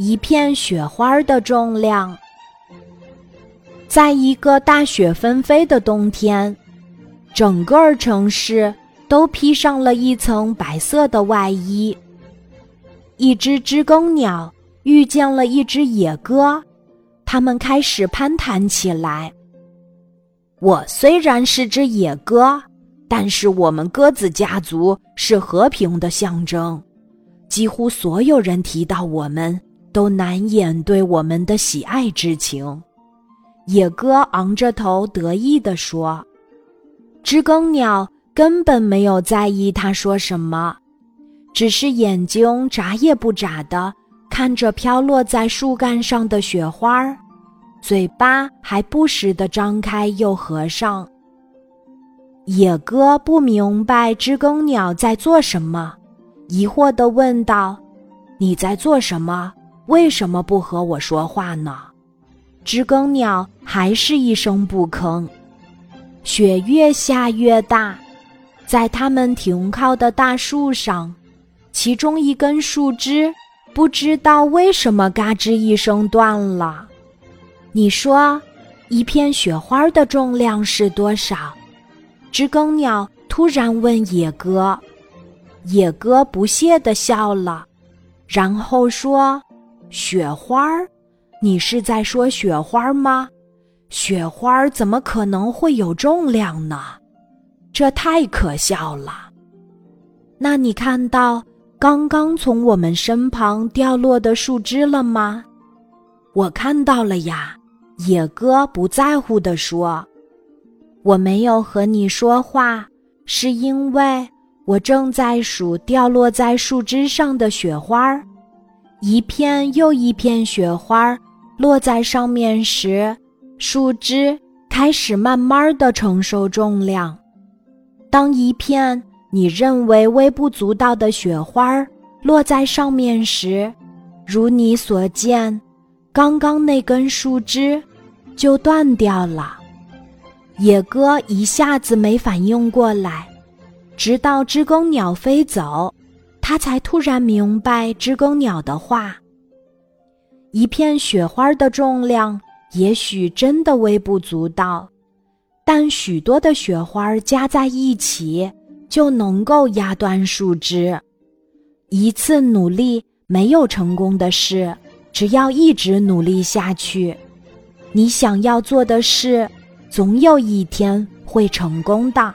一片雪花的重量。在一个大雪纷飞的冬天，整个城市都披上了一层白色的外衣。一只知更鸟遇见了一只野鸽，它们开始攀谈起来。我虽然是只野鸽，但是我们鸽子家族是和平的象征。几乎所有人提到我们，都难掩对我们的喜爱之情。野鸽昂着头得意地说：“知更鸟根本没有在意他说什么，只是眼睛眨也不眨的看着飘落在树干上的雪花，嘴巴还不时地张开又合上。”野鸽不明白知更鸟在做什么。疑惑地问道：“你在做什么？为什么不和我说话呢？”知更鸟还是一声不吭。雪越下越大，在他们停靠的大树上，其中一根树枝不知道为什么嘎吱一声断了。你说，一片雪花的重量是多少？知更鸟突然问野鸽。野鸽不屑地笑了，然后说：“雪花儿，你是在说雪花吗？雪花怎么可能会有重量呢？这太可笑了。那你看到刚刚从我们身旁掉落的树枝了吗？我看到了呀。”野鸽不在乎地说：“我没有和你说话，是因为……”我正在数掉落在树枝上的雪花儿，一片又一片雪花落在上面时，树枝开始慢慢的承受重量。当一片你认为微不足道的雪花落在上面时，如你所见，刚刚那根树枝就断掉了。野鸽一下子没反应过来。直到知更鸟飞走，他才突然明白知更鸟的话。一片雪花的重量也许真的微不足道，但许多的雪花加在一起就能够压断树枝。一次努力没有成功的事，只要一直努力下去，你想要做的事，总有一天会成功的。